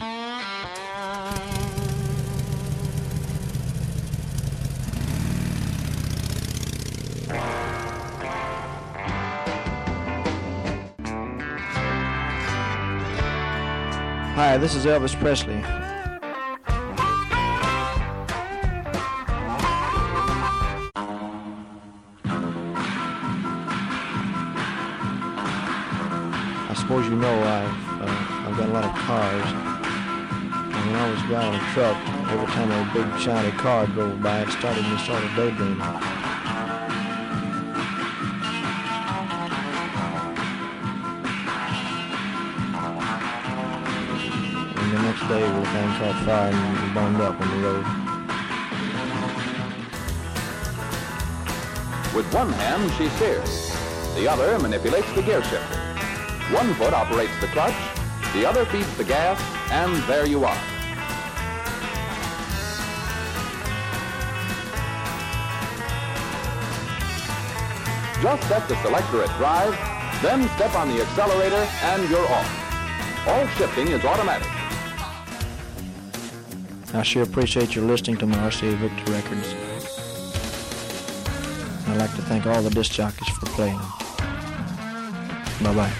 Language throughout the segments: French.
Hi, this is Elvis Presley. A truck, every time a big shiny car drove by, it started me sort of daydreaming. And the next day, the thing caught fire and burned up on the road. With one hand, she steers. The other manipulates the gear shifter. One foot operates the clutch, the other feeds the gas, and there you are. Just set the selector at drive, then step on the accelerator, and you're off. All shifting is automatic. I sure appreciate your listening to my RCA Victor records. I'd like to thank all the disc jockeys for playing them. Bye bye.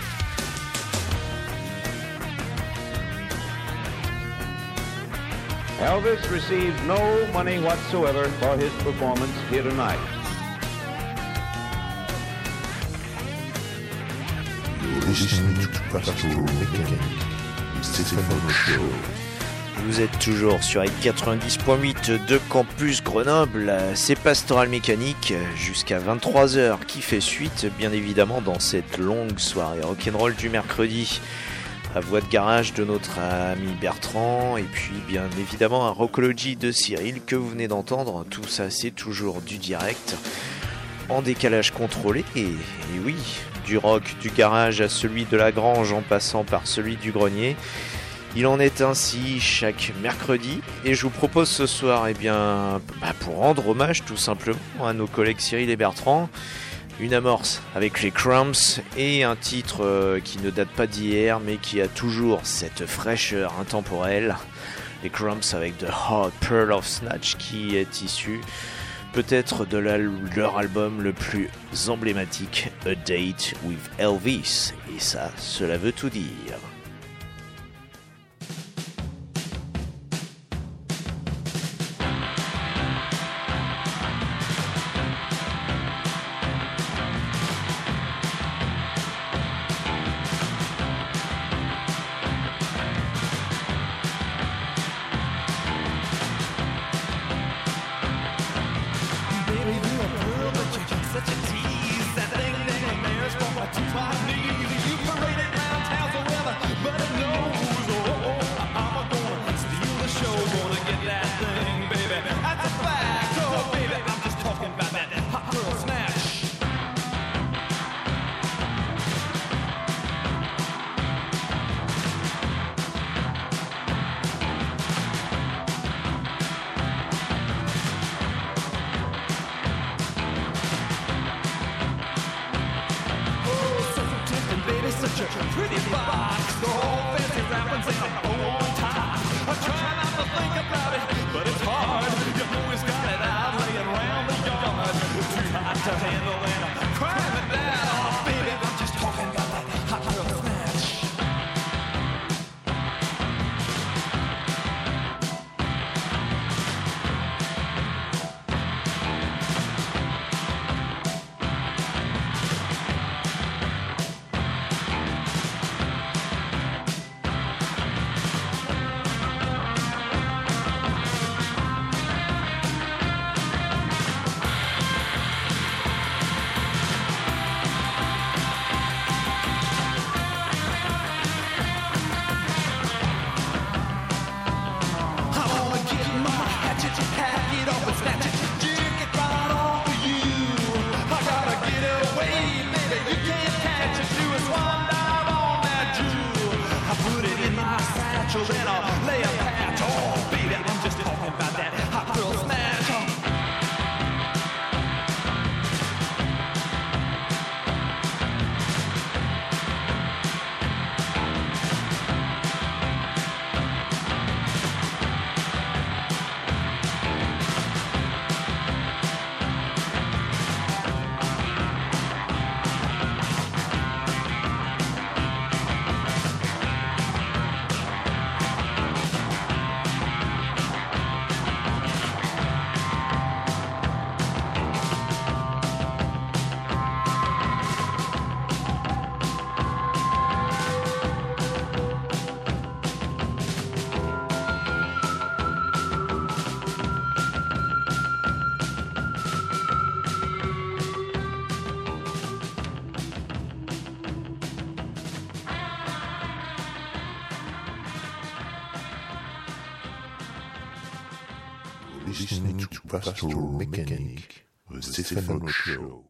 Elvis receives no money whatsoever for his performance here tonight. Vous êtes toujours sur les 90.8 de Campus Grenoble, c'est Pastoral Mécanique jusqu'à 23h qui fait suite bien évidemment dans cette longue soirée rock'n'roll du mercredi. La voix de garage de notre ami Bertrand et puis bien évidemment un Rockology de Cyril que vous venez d'entendre. Tout ça c'est toujours du direct en décalage contrôlé. Et, et oui, du rock du garage à celui de la grange en passant par celui du grenier. Il en est ainsi chaque mercredi et je vous propose ce soir, eh bien, bah, pour rendre hommage tout simplement à nos collègues Cyril et Bertrand, une amorce avec les Crumbs et un titre euh, qui ne date pas d'hier mais qui a toujours cette fraîcheur intemporelle. Les Crumbs avec The Hot Pearl of Snatch qui est issu peut-être de leur album le plus emblématique, A Date with Elvis. Et ça, cela veut tout dire. Listening to Pastoral Mechanic, the Stefano Show.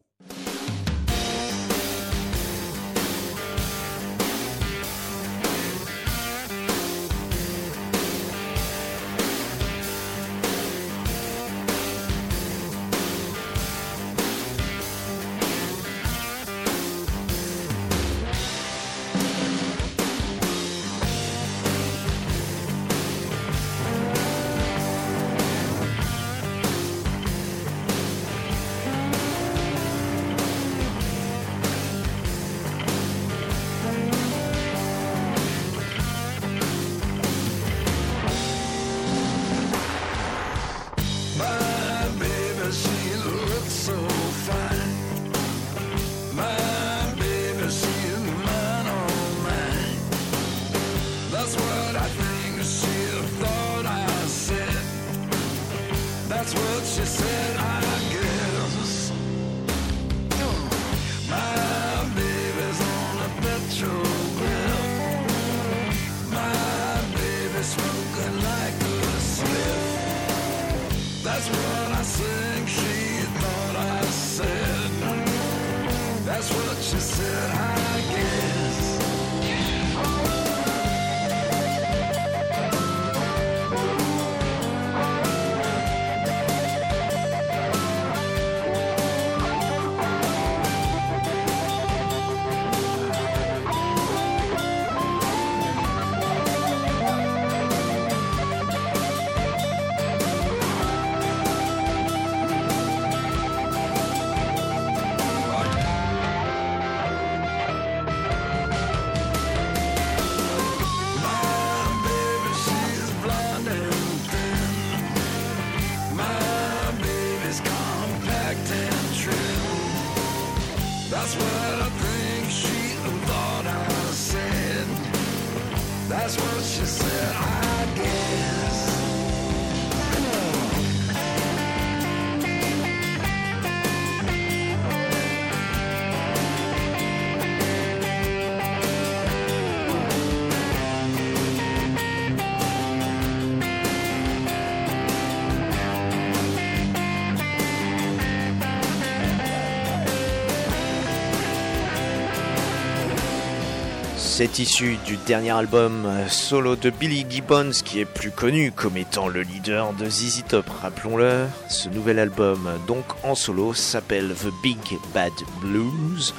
C'est issu du dernier album euh, solo de Billy Gibbons qui est plus connu comme étant le leader de ZZ Top, rappelons-le. Ce nouvel album donc en solo s'appelle The Big Bad Blues.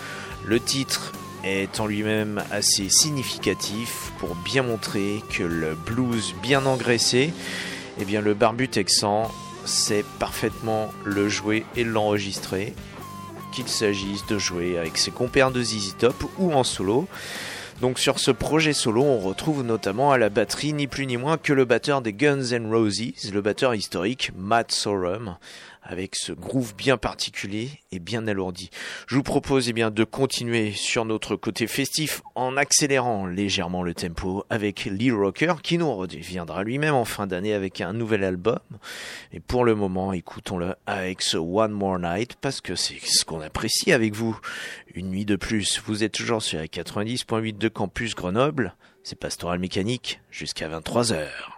Le titre est en lui-même assez significatif pour bien montrer que le blues bien engraissé, eh bien le barbu texan sait parfaitement le jouer et l'enregistrer, qu'il s'agisse de jouer avec ses compères de ZZ Top ou en solo. Donc sur ce projet solo, on retrouve notamment à la batterie ni plus ni moins que le batteur des Guns N' Roses, le batteur historique Matt Sorum, avec ce groove bien particulier et bien alourdi. Je vous propose eh bien de continuer sur notre côté festif en accélérant légèrement le tempo avec Lee Rocker qui nous reviendra lui-même en fin d'année avec un nouvel album. Et pour le moment, écoutons-le avec ce One More Night parce que c'est ce qu'on apprécie avec vous. Une nuit de plus. Vous êtes toujours sur la 90.8 de Campus Grenoble. C'est Pastoral Mécanique jusqu'à 23h.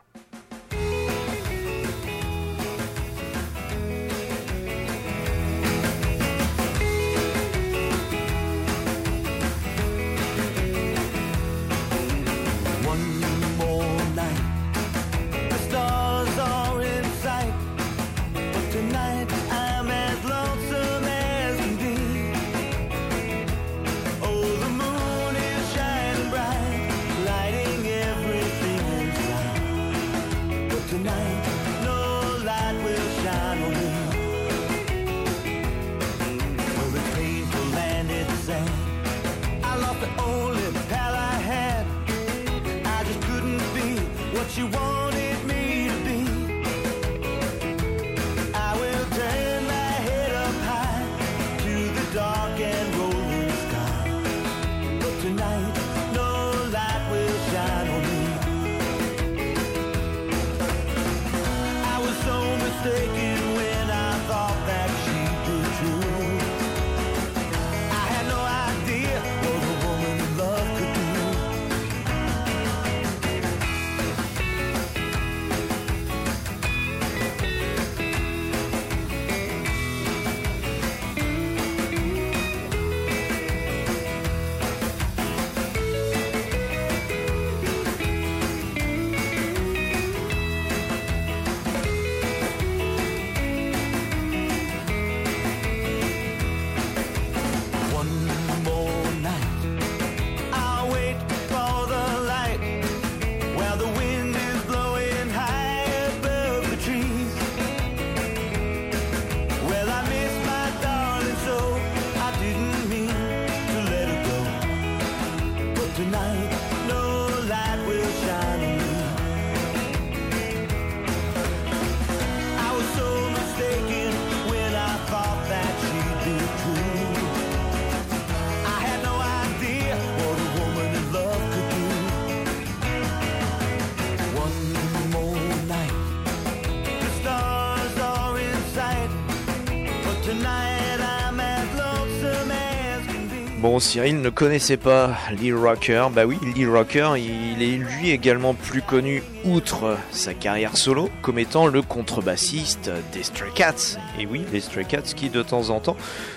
Cyril ne connaissait pas Lee Rocker. Bah oui, Lee Rocker, il est lui également plus connu, outre sa carrière solo, comme étant le contrebassiste des Stray Cats. Et oui, les Stray Cats qui de temps en temps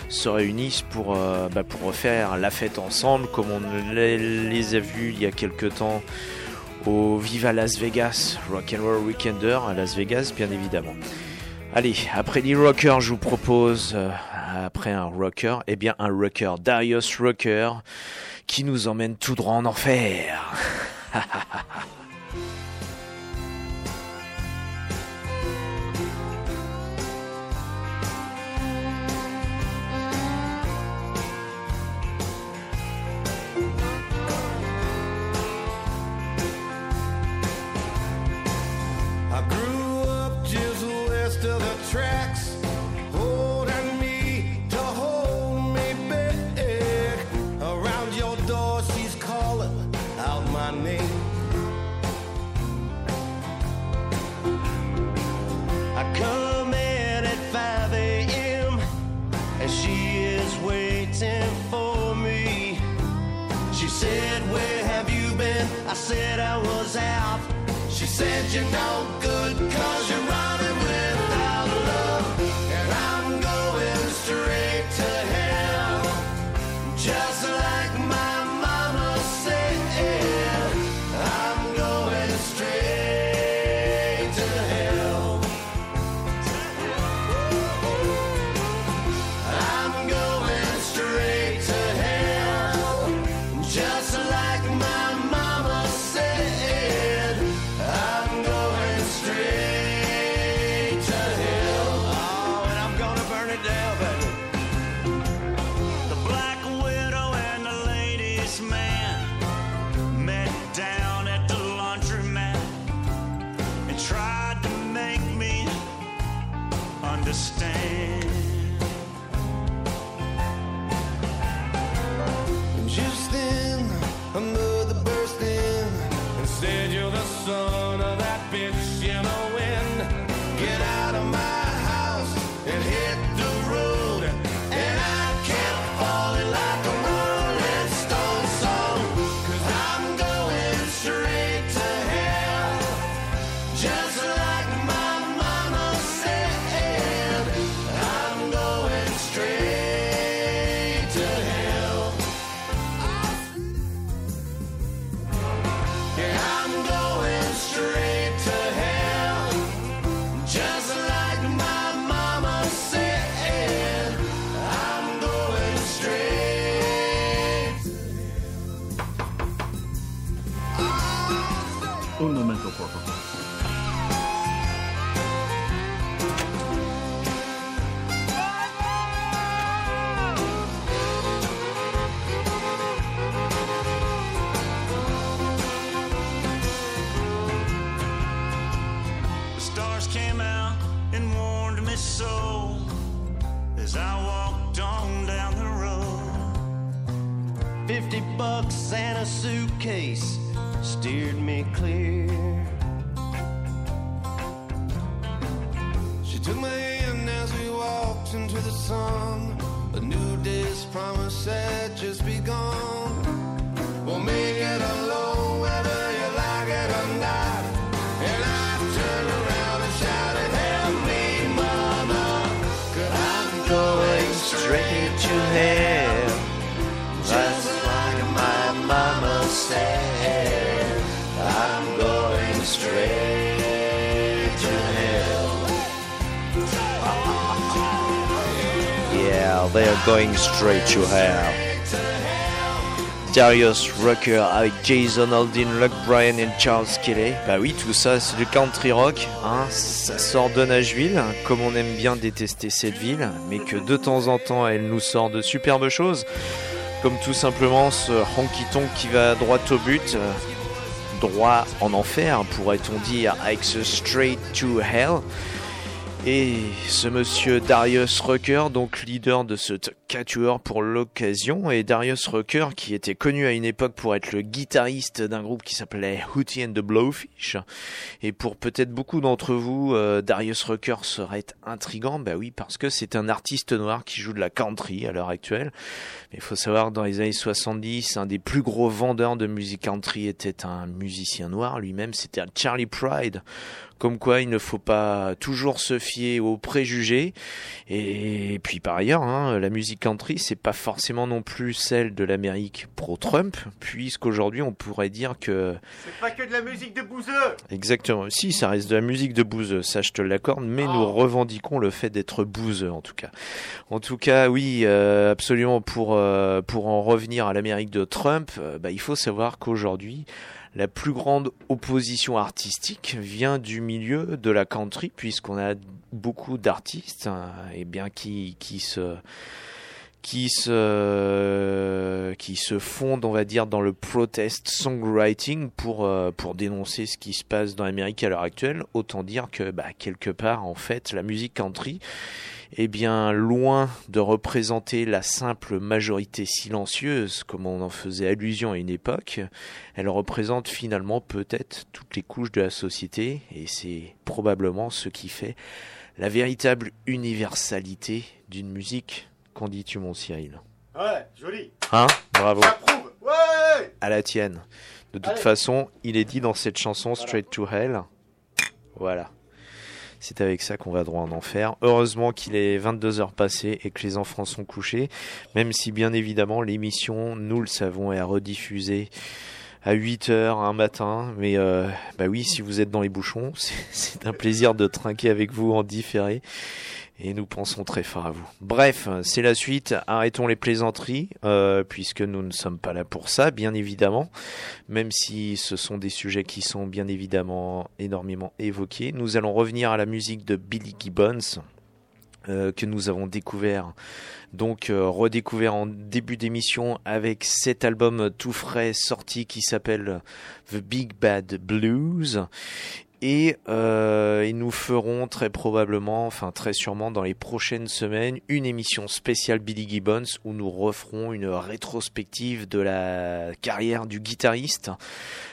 se réunissent pour, euh, bah, refaire la fête ensemble, comme on les a vus il y a quelques temps au Viva Las Vegas, Rock'n'Roll Weekender à Las Vegas, bien évidemment. Allez, après Lee Rocker, je vous propose euh, après un rocker, eh bien un rocker, Darius Rocker, qui nous emmène tout droit en enfer. I said I was out. She said, You're no good, cause you're wrong. As I walked on down the road. Fifty bucks and a suitcase steered me clear. She took my hand as we walked into the sun. A new day's promise had just begun. We'll make it alone Yeah, they're going straight to hell. Darius Rucker avec Jason Aldean, Luke Bryan et Charles Kelly. Bah oui, tout ça, c'est du country rock. Hein. Ça sort de Nashville, hein, comme on aime bien détester cette ville, mais que de temps en temps, elle nous sort de superbes choses. Comme tout simplement ce honky tonk qui va droit au but, euh, droit en enfer, pourrait-on dire, avec ce Straight to Hell. Et ce monsieur Darius Rucker, donc leader de ce quatuor pour l'occasion et Darius Rucker qui était connu à une époque pour être le guitariste d'un groupe qui s'appelait Hootie and the Blowfish. Et pour peut-être beaucoup d'entre vous euh, Darius Rucker serait intrigant. Bah oui parce que c'est un artiste noir qui joue de la country à l'heure actuelle. Mais il faut savoir dans les années 70 un des plus gros vendeurs de musique country était un musicien noir. Lui-même c'était Charlie Pride comme quoi il ne faut pas toujours se fier aux préjugés. Et puis par ailleurs, hein, la musique country, c'est pas forcément non plus celle de l'Amérique pro-Trump, puisqu'aujourd'hui on pourrait dire que... C'est pas que de la musique de bouseux Exactement, si ça reste de la musique de bouseux, ça je te l'accorde, mais nous revendiquons le fait d'être bouseux en tout cas. En tout cas, oui, euh, absolument, pour, euh, pour en revenir à l'Amérique de Trump, euh, bah, il faut savoir qu'aujourd'hui, la plus grande opposition artistique vient du milieu de la country, puisqu'on a beaucoup d'artistes hein, et bien qui, qui se qui se qui se fondent, on va dire, dans le protest songwriting pour euh, pour dénoncer ce qui se passe dans l'Amérique à l'heure actuelle. Autant dire que bah, quelque part, en fait, la musique country eh bien, loin de représenter la simple majorité silencieuse, comme on en faisait allusion à une époque, elle représente finalement peut-être toutes les couches de la société, et c'est probablement ce qui fait la véritable universalité d'une musique. Qu'en dis-tu, mon Cyril? Ouais, joli. Hein? Bravo. J'approuve. Ouais À la tienne. De toute Allez. façon, il est dit dans cette chanson Straight to Hell. Voilà. C'est avec ça qu'on va droit en enfer. Heureusement qu'il est 22 heures passées et que les enfants sont couchés, même si bien évidemment l'émission, nous le savons, est rediffusée à 8 heures un matin. Mais euh, bah oui, si vous êtes dans les bouchons, c'est un plaisir de trinquer avec vous en différé. Et nous pensons très fort à vous. Bref, c'est la suite. Arrêtons les plaisanteries, euh, puisque nous ne sommes pas là pour ça, bien évidemment. Même si ce sont des sujets qui sont bien évidemment énormément évoqués. Nous allons revenir à la musique de Billy Gibbons, euh, que nous avons découvert, donc euh, redécouvert en début d'émission avec cet album tout frais sorti qui s'appelle The Big Bad Blues. Et, euh, nous ferons très probablement, enfin très sûrement dans les prochaines semaines, une émission spéciale Billy Gibbons où nous referons une rétrospective de la carrière du guitariste,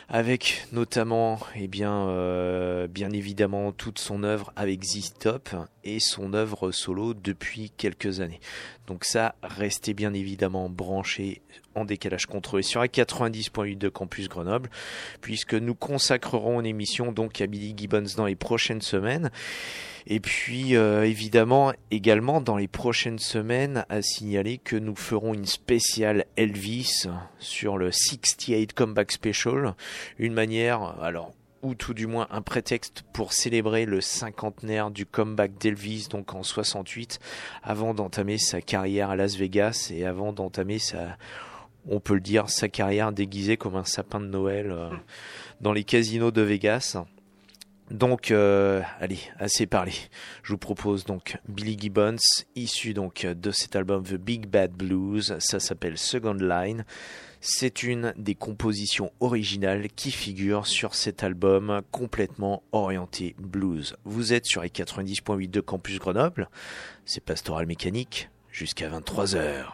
avec notamment, eh bien, euh, bien évidemment toute son œuvre avec ZZ Top et son œuvre solo depuis quelques années. Donc ça, restez bien évidemment branchés décalage contrôlé sur la 90.8 de Campus Grenoble, puisque nous consacrerons une émission donc à Billy Gibbons dans les prochaines semaines. Et puis euh, évidemment également dans les prochaines semaines à signaler que nous ferons une spéciale Elvis sur le 68 Comeback Special, une manière alors ou tout du moins un prétexte pour célébrer le cinquantenaire du comeback d'Elvis, donc en 68, avant d'entamer sa carrière à Las Vegas et avant d'entamer sa, on peut le dire, sa carrière déguisée comme un sapin de Noël euh, dans les casinos de Vegas. Donc, euh, allez, assez parlé. Je vous propose donc Billy Gibbons, issu donc de cet album The Big Bad Blues. Ça s'appelle Second Line. C'est une des compositions originales qui figure sur cet album complètement orienté blues. Vous êtes sur les 90.8 de Campus Grenoble. C'est Pastoral Mécanique jusqu'à 23h.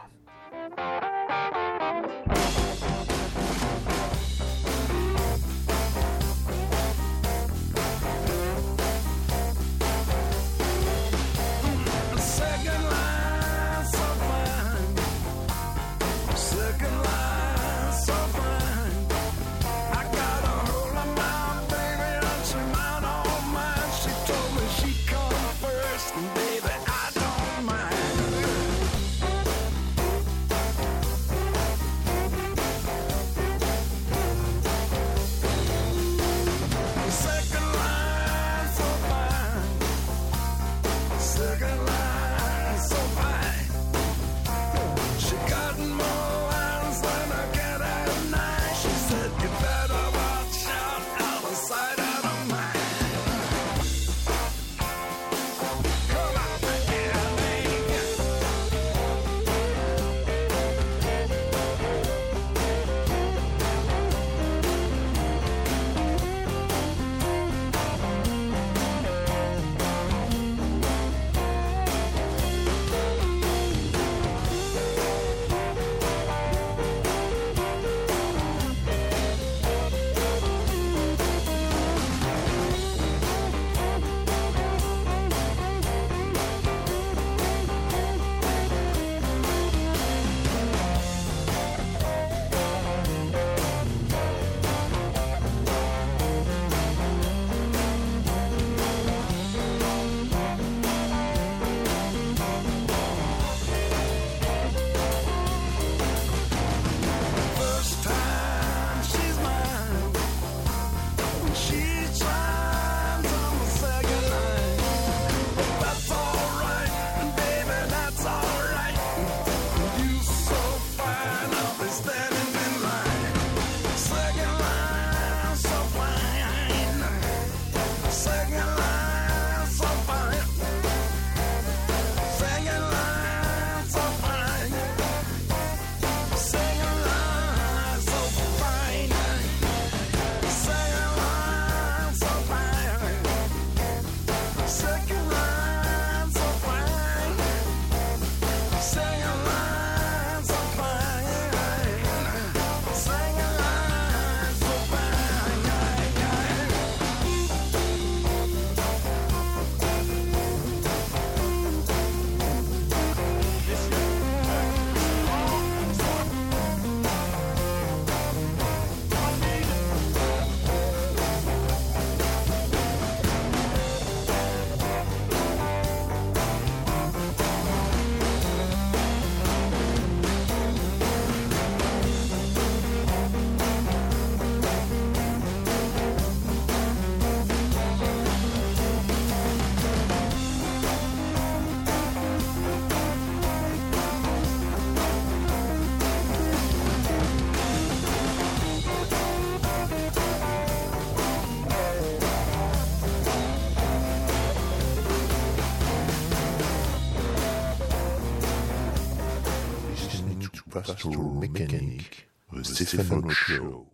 Mécanique, The Stefano Show.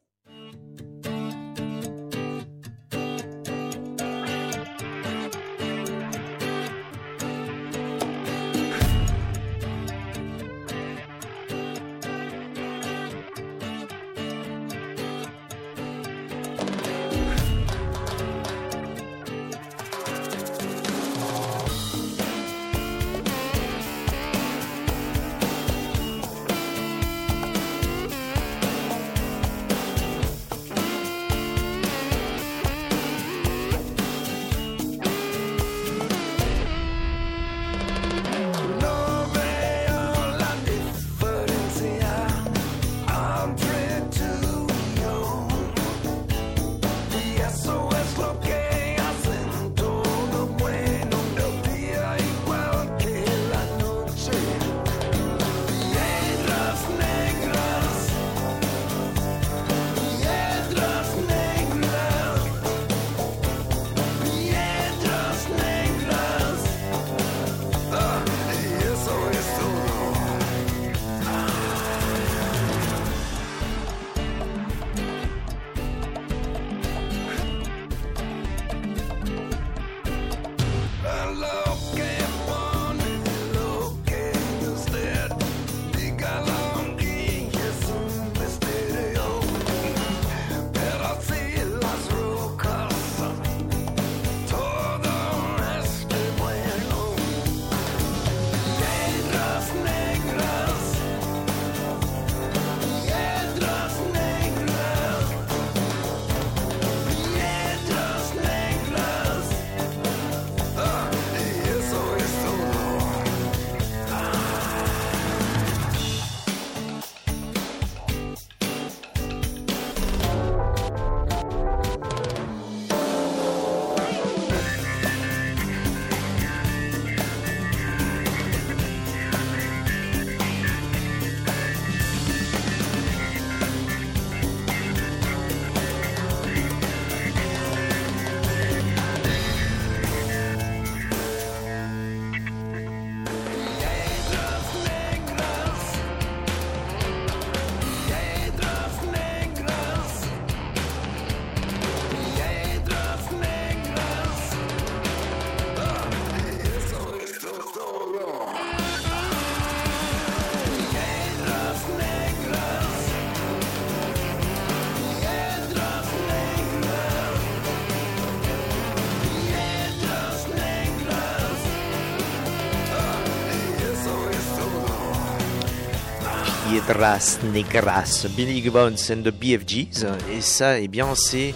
Piedras Negras, Billy Gibbons and the BFGs. Et ça, eh bien, c'est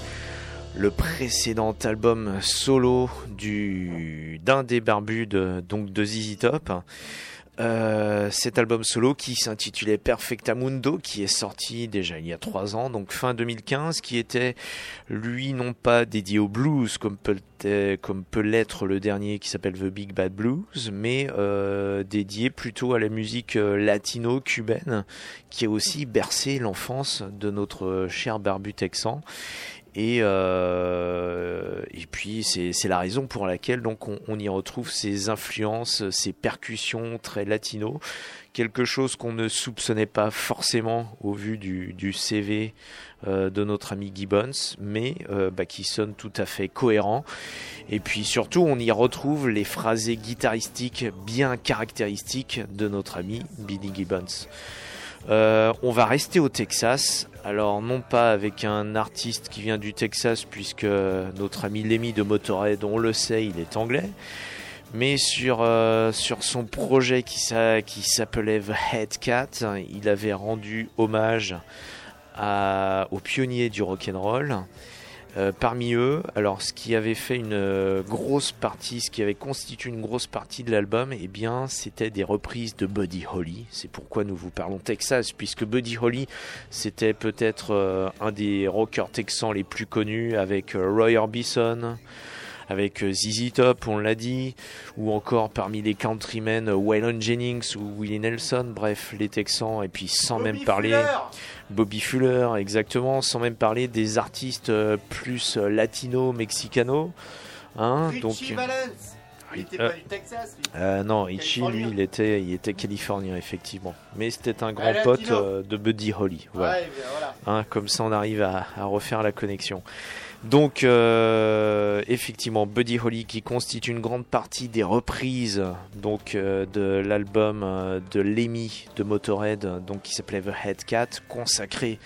le précédent album solo du d'un des barbus de, donc de ZZ Top. Euh, cet album solo qui s'intitulait Perfectamundo, qui est sorti déjà il y a trois ans, donc fin 2015, qui était lui non pas dédié au blues comme peut, comme l'être le dernier qui s'appelle The Big Bad Blues, mais euh, dédié plutôt à la musique euh, latino-cubaine qui a aussi bercé l'enfance de notre cher barbu texan. Et, euh, et puis c'est la raison pour laquelle donc on, on y retrouve ces influences, ces percussions très latino, quelque chose qu'on ne soupçonnait pas forcément au vu du, du CV euh, de notre ami Gibbons, mais euh, bah, qui sonne tout à fait cohérent. Et puis surtout, on y retrouve les phrasés guitaristiques bien caractéristiques de notre ami Billy Gibbons. Euh, on va rester au Texas. Alors non pas avec un artiste qui vient du Texas puisque notre ami Lemmy de Motorhead, on le sait, il est anglais, mais sur euh, son projet qui s'a- qui s'appelait The Head Cat, il avait rendu hommage aux pionniers du rock'n'roll. Euh, parmi eux, alors ce qui avait fait une euh, grosse partie, ce qui avait constitué une grosse partie de l'album, eh bien, c'était des reprises de Buddy Holly. C'est pourquoi nous vous parlons Texas, puisque Buddy Holly, c'était peut-être euh, un des rockers texans les plus connus, avec Roy Orbison, avec euh, ZZ Top, on l'a dit, ou encore parmi les countrymen euh, Waylon Jennings ou Willie Nelson, bref, les Texans, et puis sans même Bobby parler Fuller. Bobby Fuller, exactement, sans même parler des artistes euh, plus latino-mexicano. Hein, donc. Il était Euh, pas du Texas, lui. Euh, non, Itchy, lui, il était, il était californien, effectivement. Mais c'était un grand pote euh, de Buddy Holly. Voilà. Ouais, voilà. Hein, comme ça, on arrive à, à refaire la connexion. Donc, euh, effectivement, Buddy Holly qui constitue une grande partie des reprises donc euh, de l'album euh, de Lemmy de Motorhead, donc qui s'appelait The Head Cat, consacré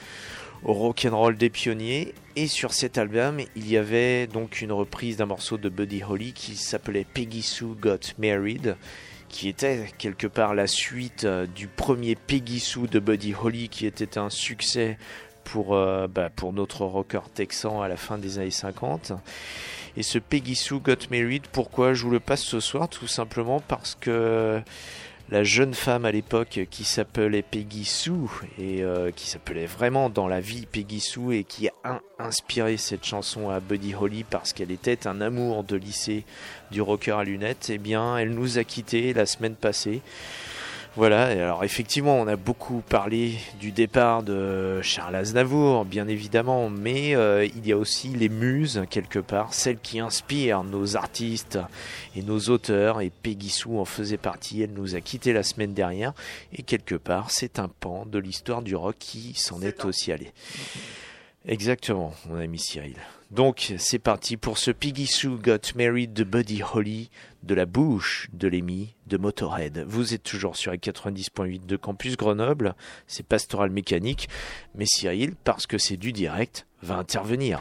au rock'n'roll des pionniers. Et sur cet album, il y avait donc une reprise d'un morceau de Buddy Holly qui s'appelait Peggy Sue Got Married qui était quelque part la suite euh, du premier Peggy Sue de Buddy Holly qui était un succès pour, euh, bah, pour notre rocker texan à la fin des années 50. Et ce Peggy Sue Got Married, pourquoi je vous le passe ce soir? Tout simplement parce que la jeune femme à l'époque qui s'appelait Peggy Sue et euh, qui s'appelait vraiment dans la vie Peggy Sue et qui a in- inspiré cette chanson à Buddy Holly parce qu'elle était un amour de lycée du rocker à lunettes, eh bien elle nous a quittés la semaine passée. Voilà, et alors effectivement, on a beaucoup parlé du départ de Charles Aznavour, bien évidemment, mais euh, il y a aussi les muses, quelque part, celles qui inspirent nos artistes et nos auteurs, et Peggy Sue en faisait partie, elle nous a quittés la semaine dernière, et quelque part, c'est un pan de l'histoire du rock qui s'en est aussi allé. Exactement, mon ami Cyril. Donc, c'est parti pour ce Peggy Sue Got Married de Buddy Holly, de la bouche de Lemmy, de Motorhead. Vous êtes toujours sur les 90.8 de Campus Grenoble, c'est Pastoral Mécanique, mais Cyril, parce que c'est du direct, va intervenir.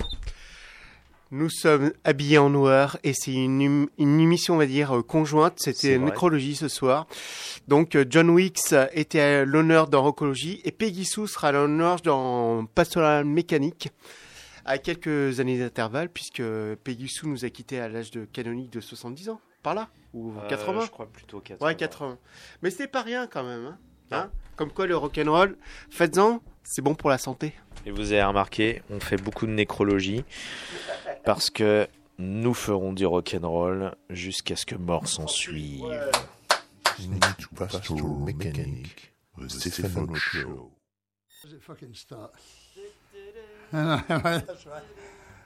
Nous sommes habillés en noir et c'est une, hum- une émission, on va dire, euh, conjointe. C'était. Nécrologie ce soir. Donc, euh, John Wicks était à l'honneur dans Rocologie et Peggy Sue sera à l'honneur dans Pastoral Mécanique à quelques années d'intervalle puisque Peggy Sue nous a quittés à l'âge de canonique de 70 ans. Par là Ou 80 Euh, Je crois plutôt 80. Ouais, 80. Mais c'était pas rien quand même. Hein Hein Comme quoi le rock'n'roll, faites-en, c'est bon pour la santé. Et vous avez remarqué, on fait beaucoup de nécrologie, parce que nous ferons du rock'n'roll jusqu'à ce que mort s'en suive. Listening to Pastoral Mechanic, the Stefano Show. Does it fucking start? That's right.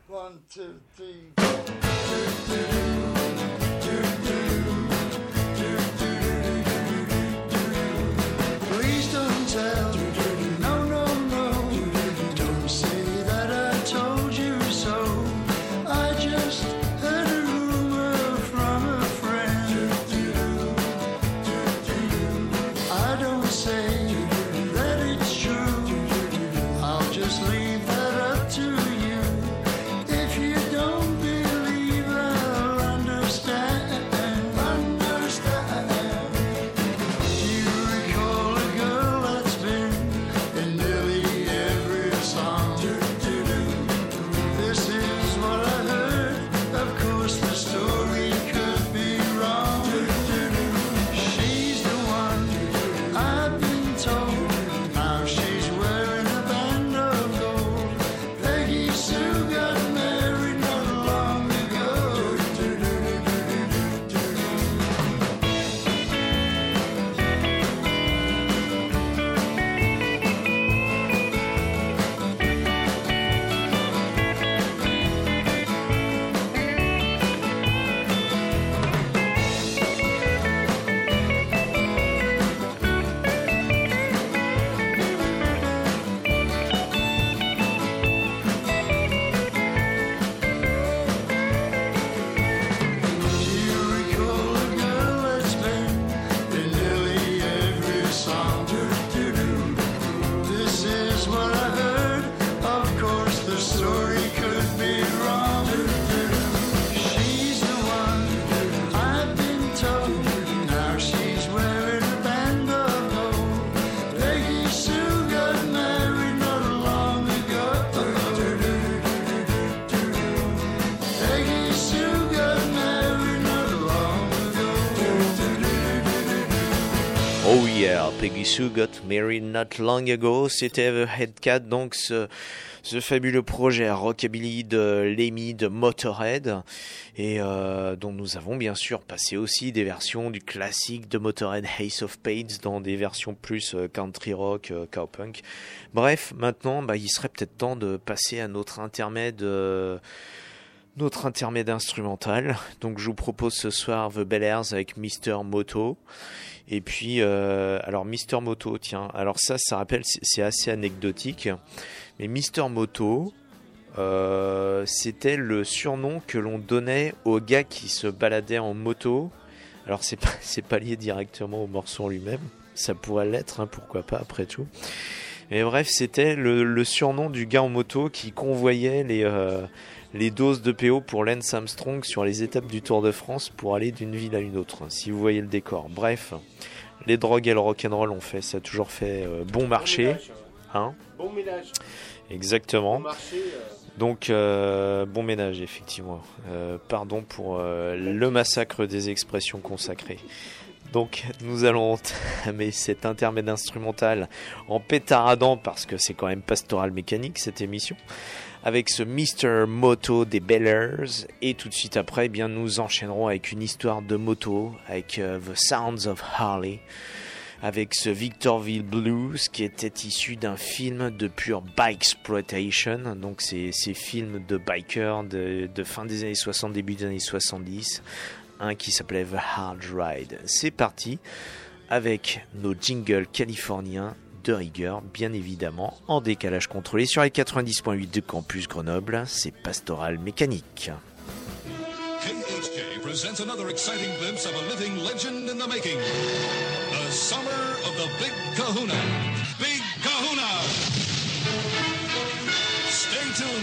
One, two, three. Please Peggy Sue got married not long ago. C'était The Headcat, donc ce, fabuleux projet rockabilly de Lemmy de Motorhead, et euh, dont nous avons bien sûr passé aussi des versions du classique de Motorhead Ace of Spades dans des versions plus euh, country rock, euh, cowpunk. Bref, maintenant, bah, il serait peut-être temps de passer à notre intermède. Notre intermède instrumental. Donc je vous propose ce soir The Bel Airs avec Mister Moto. Et puis, euh, alors Mister Moto, tiens, alors ça, ça rappelle, c'est assez anecdotique. Mais Mister Moto, euh, c'était le surnom que l'on donnait aux gars qui se baladaient en moto. Alors c'est pas, lié directement au morceau lui-même. Ça pourrait l'être, hein, pourquoi pas après tout. Mais bref, c'était le, le surnom du gars en moto qui convoyait les, euh, les doses de PO pour Lance Armstrong sur les étapes du Tour de France pour aller d'une ville à une autre, si vous voyez le décor. Bref, les drogues et le rock'n'roll ont fait, ça a toujours fait euh, bon marché. Hein Bon ménage. Exactement. Bon marché. euh, Donc, euh, bon ménage, effectivement. Pardon pour le massacre des expressions consacrées. Donc, nous allons entamer cet intermède instrumental en pétaradant, parce que c'est quand même pastoral mécanique cette émission, avec ce Mr. Moto des Bellers. Et tout de suite après, eh bien, nous enchaînerons avec une histoire de moto, avec euh, The Sounds of Harley avec ce Victorville Blues qui était issu d'un film de pure bike exploitation, donc ces, ces films de bikers de, de fin des années 60, début des années 70, un qui s'appelait The Hard Ride. C'est parti avec nos jingles californiens de rigueur, bien évidemment, en décalage contrôlé sur les 90.8 de Campus Grenoble, c'est Pastoral Mécanique. KHJ presents another exciting glimpse of a living legend in the making. The summer of the Kahuna.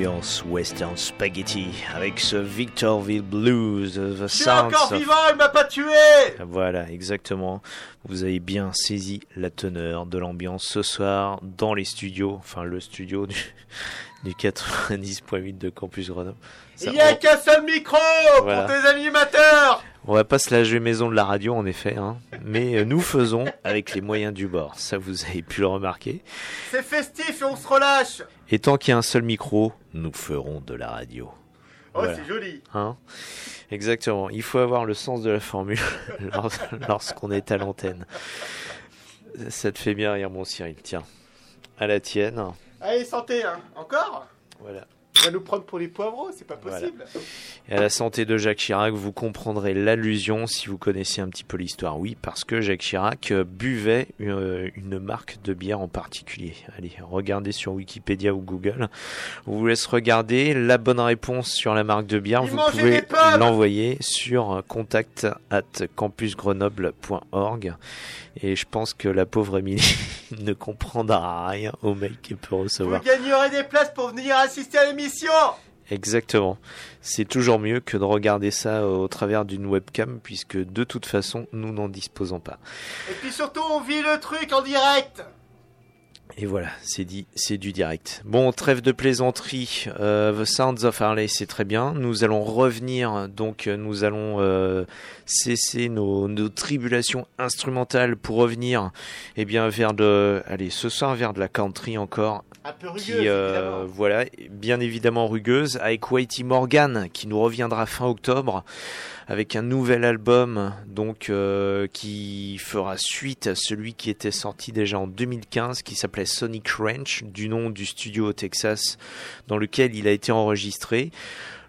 Ambiance western spaghetti avec ce Victorville Blues, The Je suis encore of- vivant, il m'a pas tué Voilà, exactement. Vous avez bien saisi la teneur de l'ambiance ce soir dans les studios, enfin le studio du, du 90.8 de Campus Grenoble. Ça, Il y a qu'un seul micro Voilà. pour tes animateurs On va pas se la jouer maison de la radio en effet, hein, mais euh, nous faisons avec les moyens du bord. Ça vous avez pu le remarquer. C'est festif et on se relâche Et tant qu'il y a un seul micro, nous ferons de la radio. Oh, Voilà. c'est joli Hein Exactement. Il faut avoir le sens de la formule lors- lorsqu'on est à l'antenne. Ça te fait bien rire, mon Cyril. Tiens, à la tienne. Allez, santé, hein Encore? Voilà. On va nous prendre pour les poivreaux, c'est pas Voilà. possible Et à la santé de Jacques Chirac, vous comprendrez l'allusion si vous connaissez un petit peu l'histoire. Oui, parce que Jacques Chirac euh, buvait une, une marque de bière en particulier. Allez, regardez sur Wikipédia ou Google. On vous laisse regarder la bonne réponse sur la marque de bière. Vous pouvez l'envoyer sur contact at campusgrenoble.org. Et je pense que la pauvre Émilie ne comprendra rien au mail qu'elle peut recevoir. Vous gagnerez des places pour venir assister à l'émission Exactement. C'est toujours mieux que de regarder ça au travers d'une webcam, puisque de toute façon, nous n'en disposons pas. Et puis surtout, on vit le truc en direct Et voilà, c'est dit, c'est du direct. Bon, trêve de plaisanterie. euh, The Sounds of Harley, c'est très bien. Nous allons revenir, donc euh, nous allons euh, cesser nos, nos tribulations instrumentales pour revenir, eh bien, vers de, allez, ce soir vers de la country encore. Un peu rugueuse, qui, euh, évidemment. voilà, bien évidemment rugueuse, avec Whitey Morgan qui nous reviendra fin octobre avec un nouvel album donc euh, qui fera suite à celui qui était sorti déjà en 2015 qui s'appelait Sonic Ranch du nom du studio au Texas dans lequel il a été enregistré.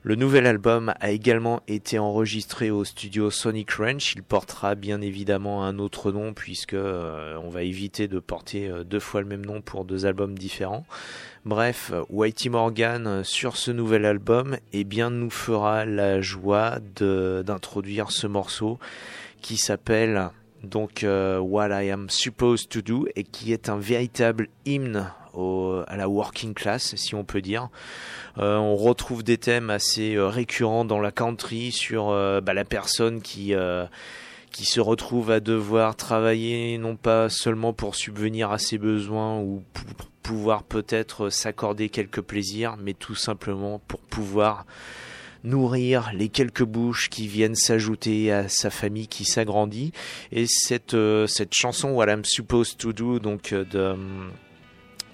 Le nouvel album a également été enregistré au studio Sonic Ranch. Il portera bien évidemment un autre nom puisque euh, on va éviter de porter euh, deux fois le même nom pour deux albums différents. Bref, Whitey Morgan euh, sur ce nouvel album, eh bien nous fera la joie d'introduire ce morceau qui s'appelle donc What I Am Supposed to Do et qui est un véritable hymne à la working class, si on peut dire. Euh, on retrouve des thèmes assez euh, récurrents dans la country sur euh, bah, la personne qui qui se retrouve à devoir travailler non pas seulement pour subvenir à ses besoins ou pour pouvoir peut-être s'accorder quelques plaisirs, mais tout simplement pour pouvoir nourrir les quelques bouches qui viennent s'ajouter à sa famille qui s'agrandit. Et cette, cette chanson What I'm Supposed to Do, donc de,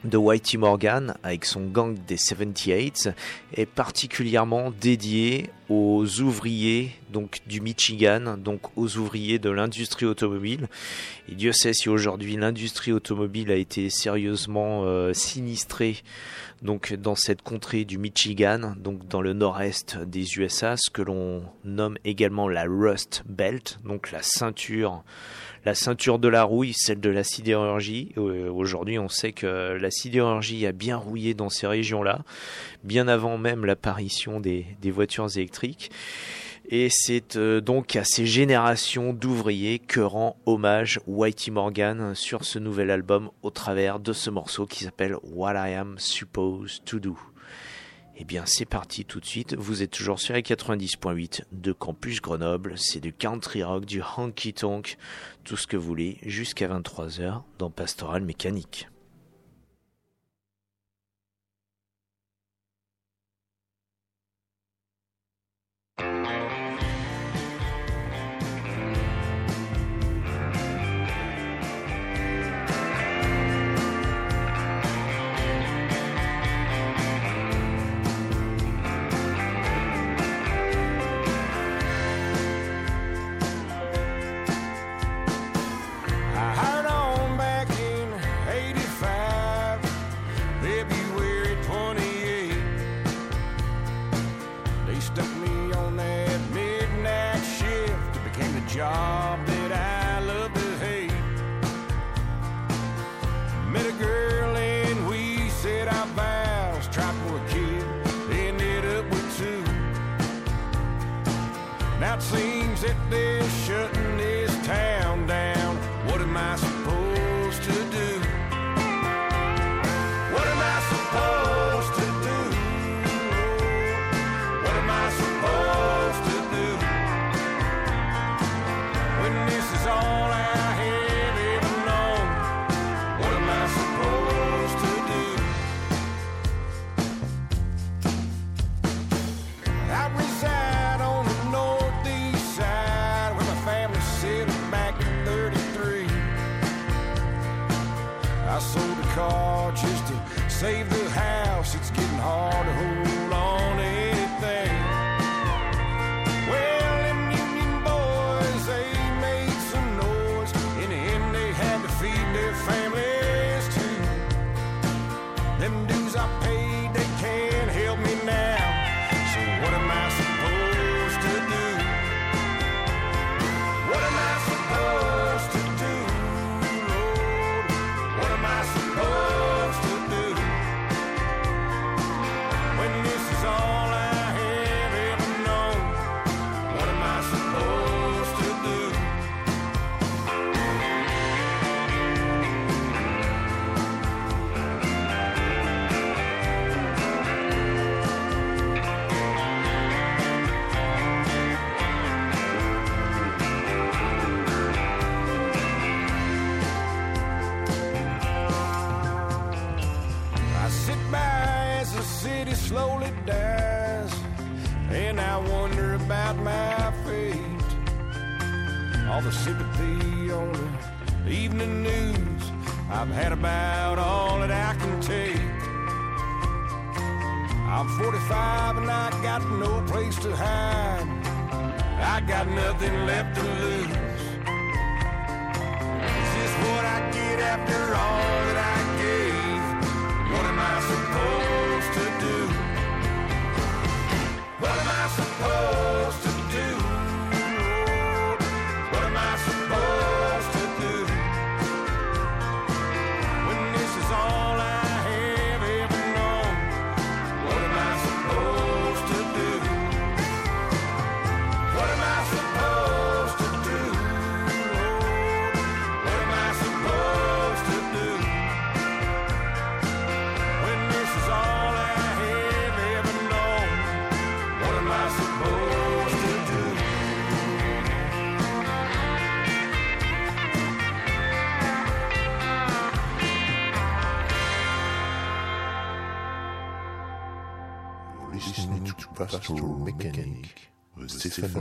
de Whitey Morgan avec son gang des 78 est particulièrement dédiée aux ouvriers donc du Michigan, donc aux ouvriers de l'industrie automobile. Et Dieu sait si aujourd'hui l'industrie automobile a été sérieusement euh, sinistrée donc dans cette contrée du Michigan, donc dans le nord-est des USA, ce que l'on nomme également la Rust Belt, donc la ceinture la ceinture de la rouille, celle de la sidérurgie. Euh, Aujourd'hui, on sait que la sidérurgie a bien rouillé dans ces régions-là, bien avant même l'apparition des, des voitures électriques. Et c'est euh, donc à ces générations d'ouvriers que rend hommage Whitey Morgan sur ce nouvel album au travers de ce morceau qui s'appelle What I Am Supposed to Do. Eh bien, c'est parti tout de suite. Vous êtes toujours sur les 90.8 de Campus Grenoble. C'est du country rock, du honky tonk, tout ce que vous voulez, jusqu'à 23h dans Pastoral Mécanique. Save the house. It's getting hard to hold I've had about all that I can take. I'm 45 and I got no place to hide. I got nothing left to lose. Is this what I get after all that I gave? What am I supposed to do? What am I supposed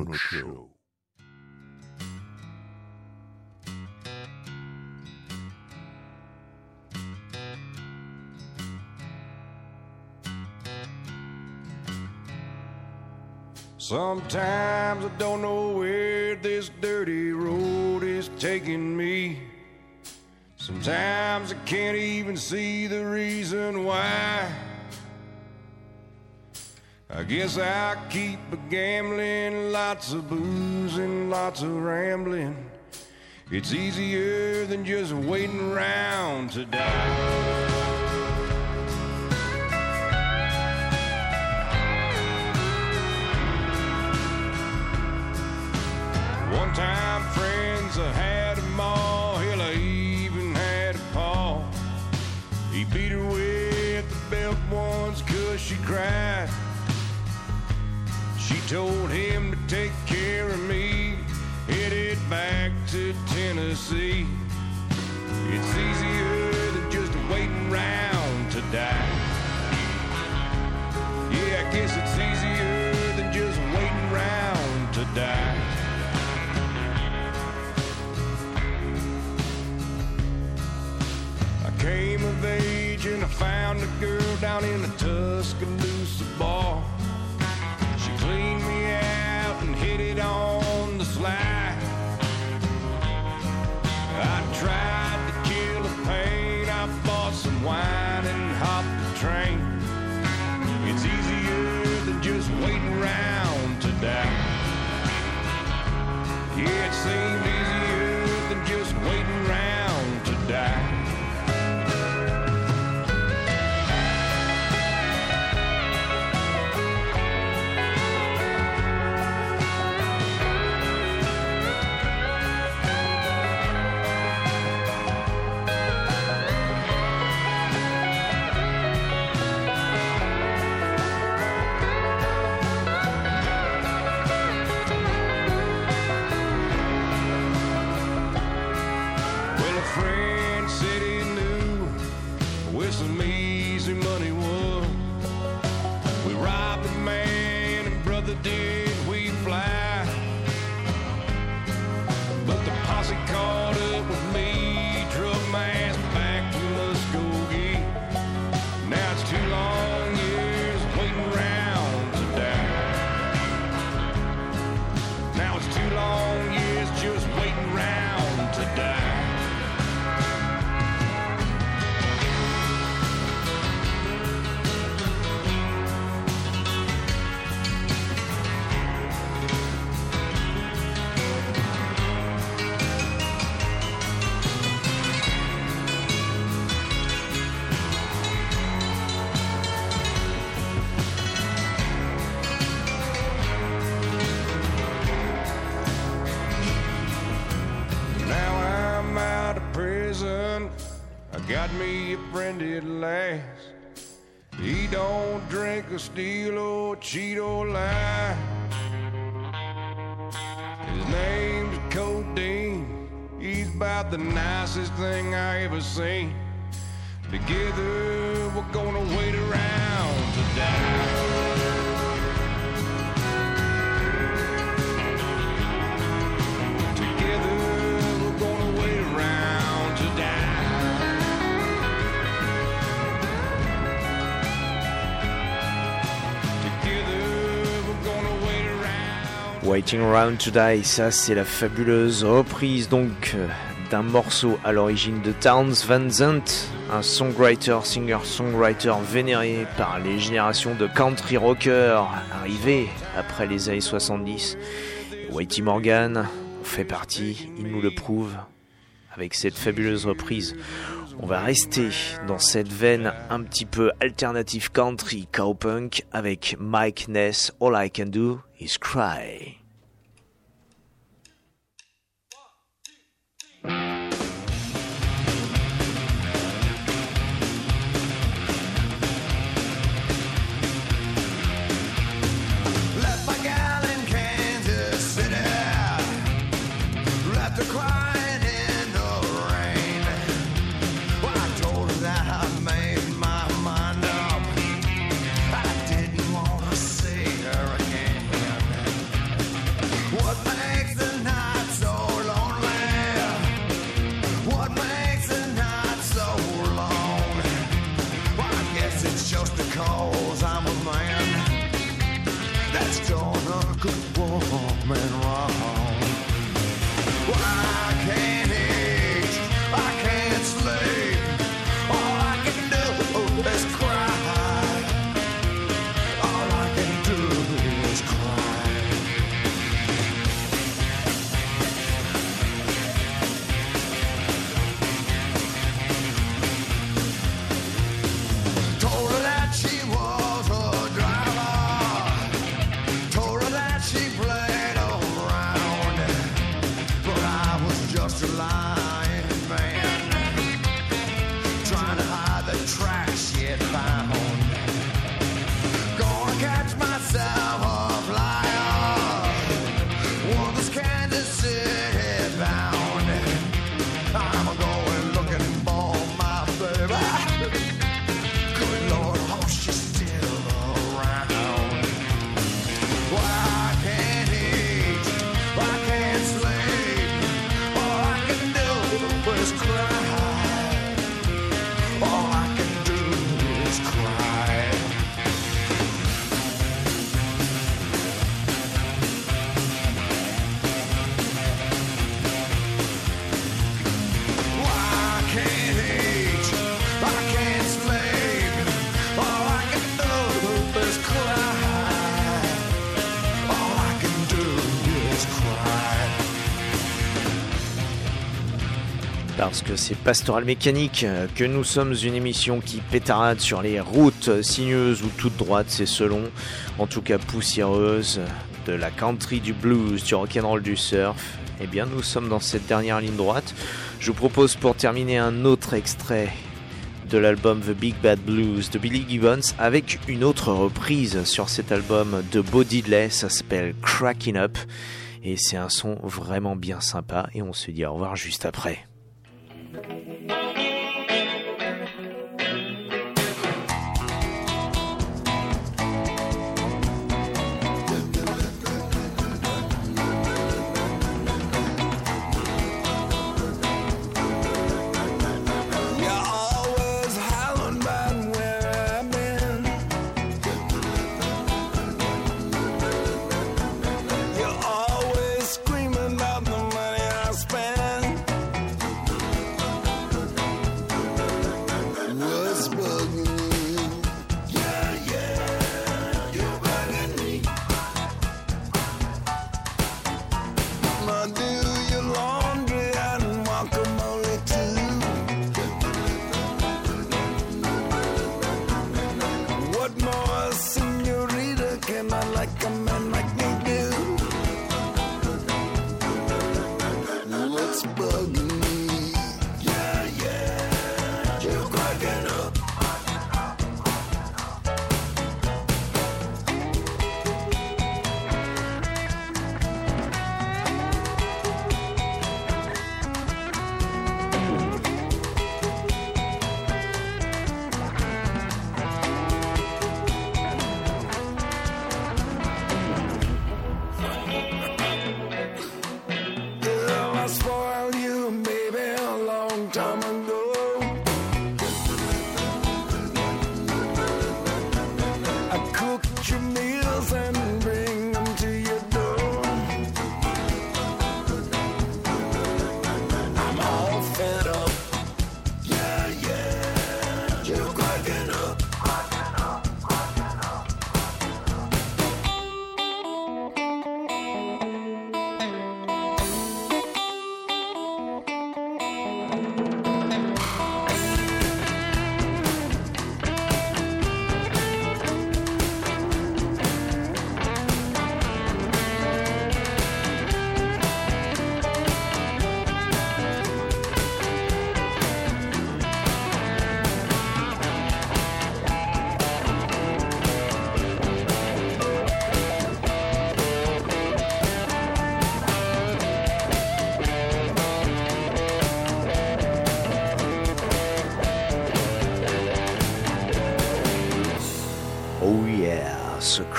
the Show. Sometimes I don't know where this dirty road is taking me. Sometimes I can't even see the reason why. I guess I keep a gambling, lots of booze and lots of rambling. It's easier than just waiting around to die. One time friends I had them all, hell I even had a paw. He beat her with the belt once cause she cried. Told him to take care of me, headed back to Tennessee. It's easier than just waiting around to die. Yeah, I guess it's easier than just waiting around to die. I came of age and I found a girl down in the Tuscaloosa got me a friend at last. He don't drink or steal or cheat or lie. His name's Codeine. He's about the nicest thing I ever seen. Together we're gonna wait around to die. Waiting Around to Die, ça c'est la fabuleuse reprise donc euh, d'un morceau à l'origine de Towns Van Zandt, un songwriter, singer-songwriter vénéré par les générations de country rockers arrivés après les années 70. Whitey Morgan fait partie, il nous le prouve avec cette fabuleuse reprise. On va rester dans cette veine un petit peu alternative country cowpunk avec Mike Ness. All I Can Do Is Cry. It's just because I'm a man that's done a good woman c'est Pastoral Mécanique, euh, que nous sommes une émission qui pétarade sur les routes sinueuses ou toutes droites, c'est selon, en tout cas poussiéreuses, de la country, du blues, du rock'n'roll, du surf. Eh bien, nous sommes dans cette dernière ligne droite. Je vous propose pour terminer un autre extrait de l'album The Big Bad Blues de Billy Gibbons avec une autre reprise sur cet album de Bo Diddley, ça s'appelle Cracking Up et c'est un son vraiment bien sympa et on se dit au revoir juste après.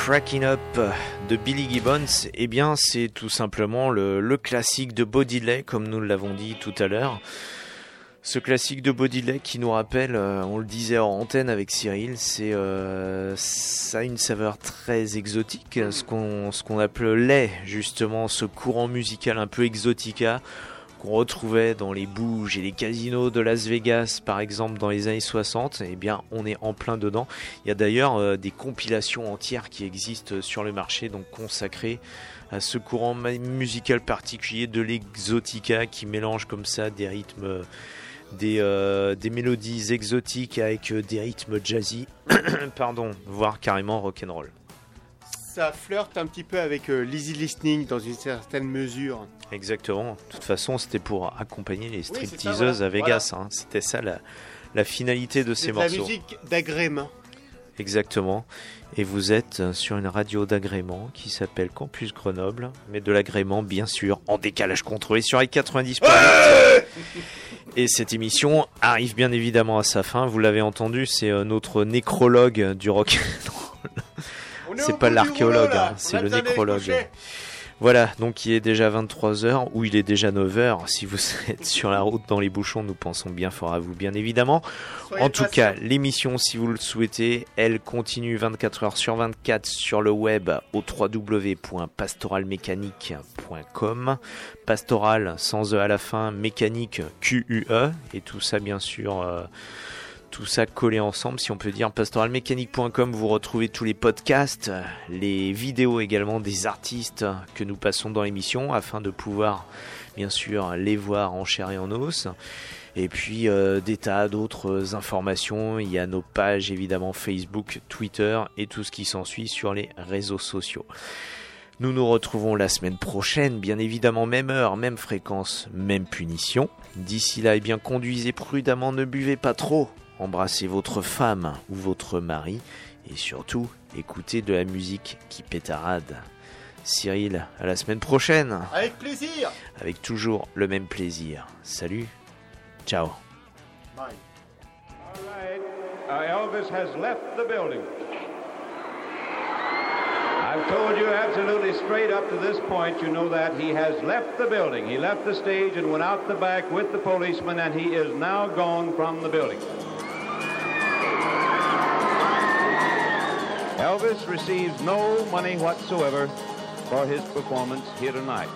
Cracking Up de Billy Gibbons, eh bien c'est tout simplement le, classique de Bodiley, comme nous l'avons dit tout à l'heure. Ce classique de Bodiley qui nous rappelle, euh, on le disait en antenne avec Cyril, c'est euh, ça a une saveur très exotique, ce qu'on ce qu'on justement ce courant musical un peu exotica qu'on retrouvait dans les bouges et les casinos de Las Vegas par exemple dans les années 60, eh bien on est en plein dedans. Il y a d'ailleurs euh, des compilations entières qui existent sur le marché donc consacrées à ce courant musical particulier de l'exotica qui mélange comme ça des rythmes des, euh, des mélodies exotiques avec euh, des rythmes jazzy, pardon, voire carrément rock'n'roll. Ça flirte un petit peu avec euh, l'easy listening dans une certaine mesure. Exactement. De toute façon, c'était pour accompagner les stripteaseuses voilà. à Vegas. hein. C'était ça la, la finalité de ces de la morceaux. musique d'agrément. Exactement. Et vous êtes sur une radio d'agrément qui s'appelle Campus Grenoble, mais de l'agrément bien sûr en décalage contrôlé sur les 90 Et cette émission arrive bien évidemment à sa fin. Vous l'avez entendu, c'est euh, notre nécrologue du rock. C'est pas l'archéologue, hein, c'est le nécrologue. Voilà, donc il est déjà 23h ou il est déjà 9h. Si vous êtes sur la route dans les bouchons, nous pensons bien fort à vous, bien évidemment. Soyez en tout cas, l'émission, si vous le souhaitez, elle continue 24h sur 24 sur le web au www.pastoralmécanique.com. Pastoral sans E à la fin, mécanique Q-U-E, et tout ça bien sûr. euh, tout ça collé ensemble, si on peut dire. Pastoralmécanique.com, vous retrouvez tous les podcasts, les vidéos également des artistes que nous passons dans l'émission afin de pouvoir, bien sûr, les voir en chair et en os. Et puis euh, des tas d'autres informations. Il y a nos pages évidemment Facebook, Twitter et tout ce qui s'ensuit sur les réseaux sociaux. Nous nous retrouvons la semaine prochaine, bien évidemment, même heure, même fréquence, même punition. D'ici là, eh bien, conduisez prudemment, ne buvez pas trop, embrassez votre femme ou votre mari, et surtout, écoutez de la musique qui pétarade. Cyril, à la semaine prochaine, Avec plaisir. avec toujours le même plaisir. Salut, ciao. Bye. Uh, Elvis has left the building. I've told you absolutely straight up to this point, you know that he has left the building. He left the stage and went out the back with the policeman, and he is now gone from the building. Elvis receives no money whatsoever for his performance here tonight.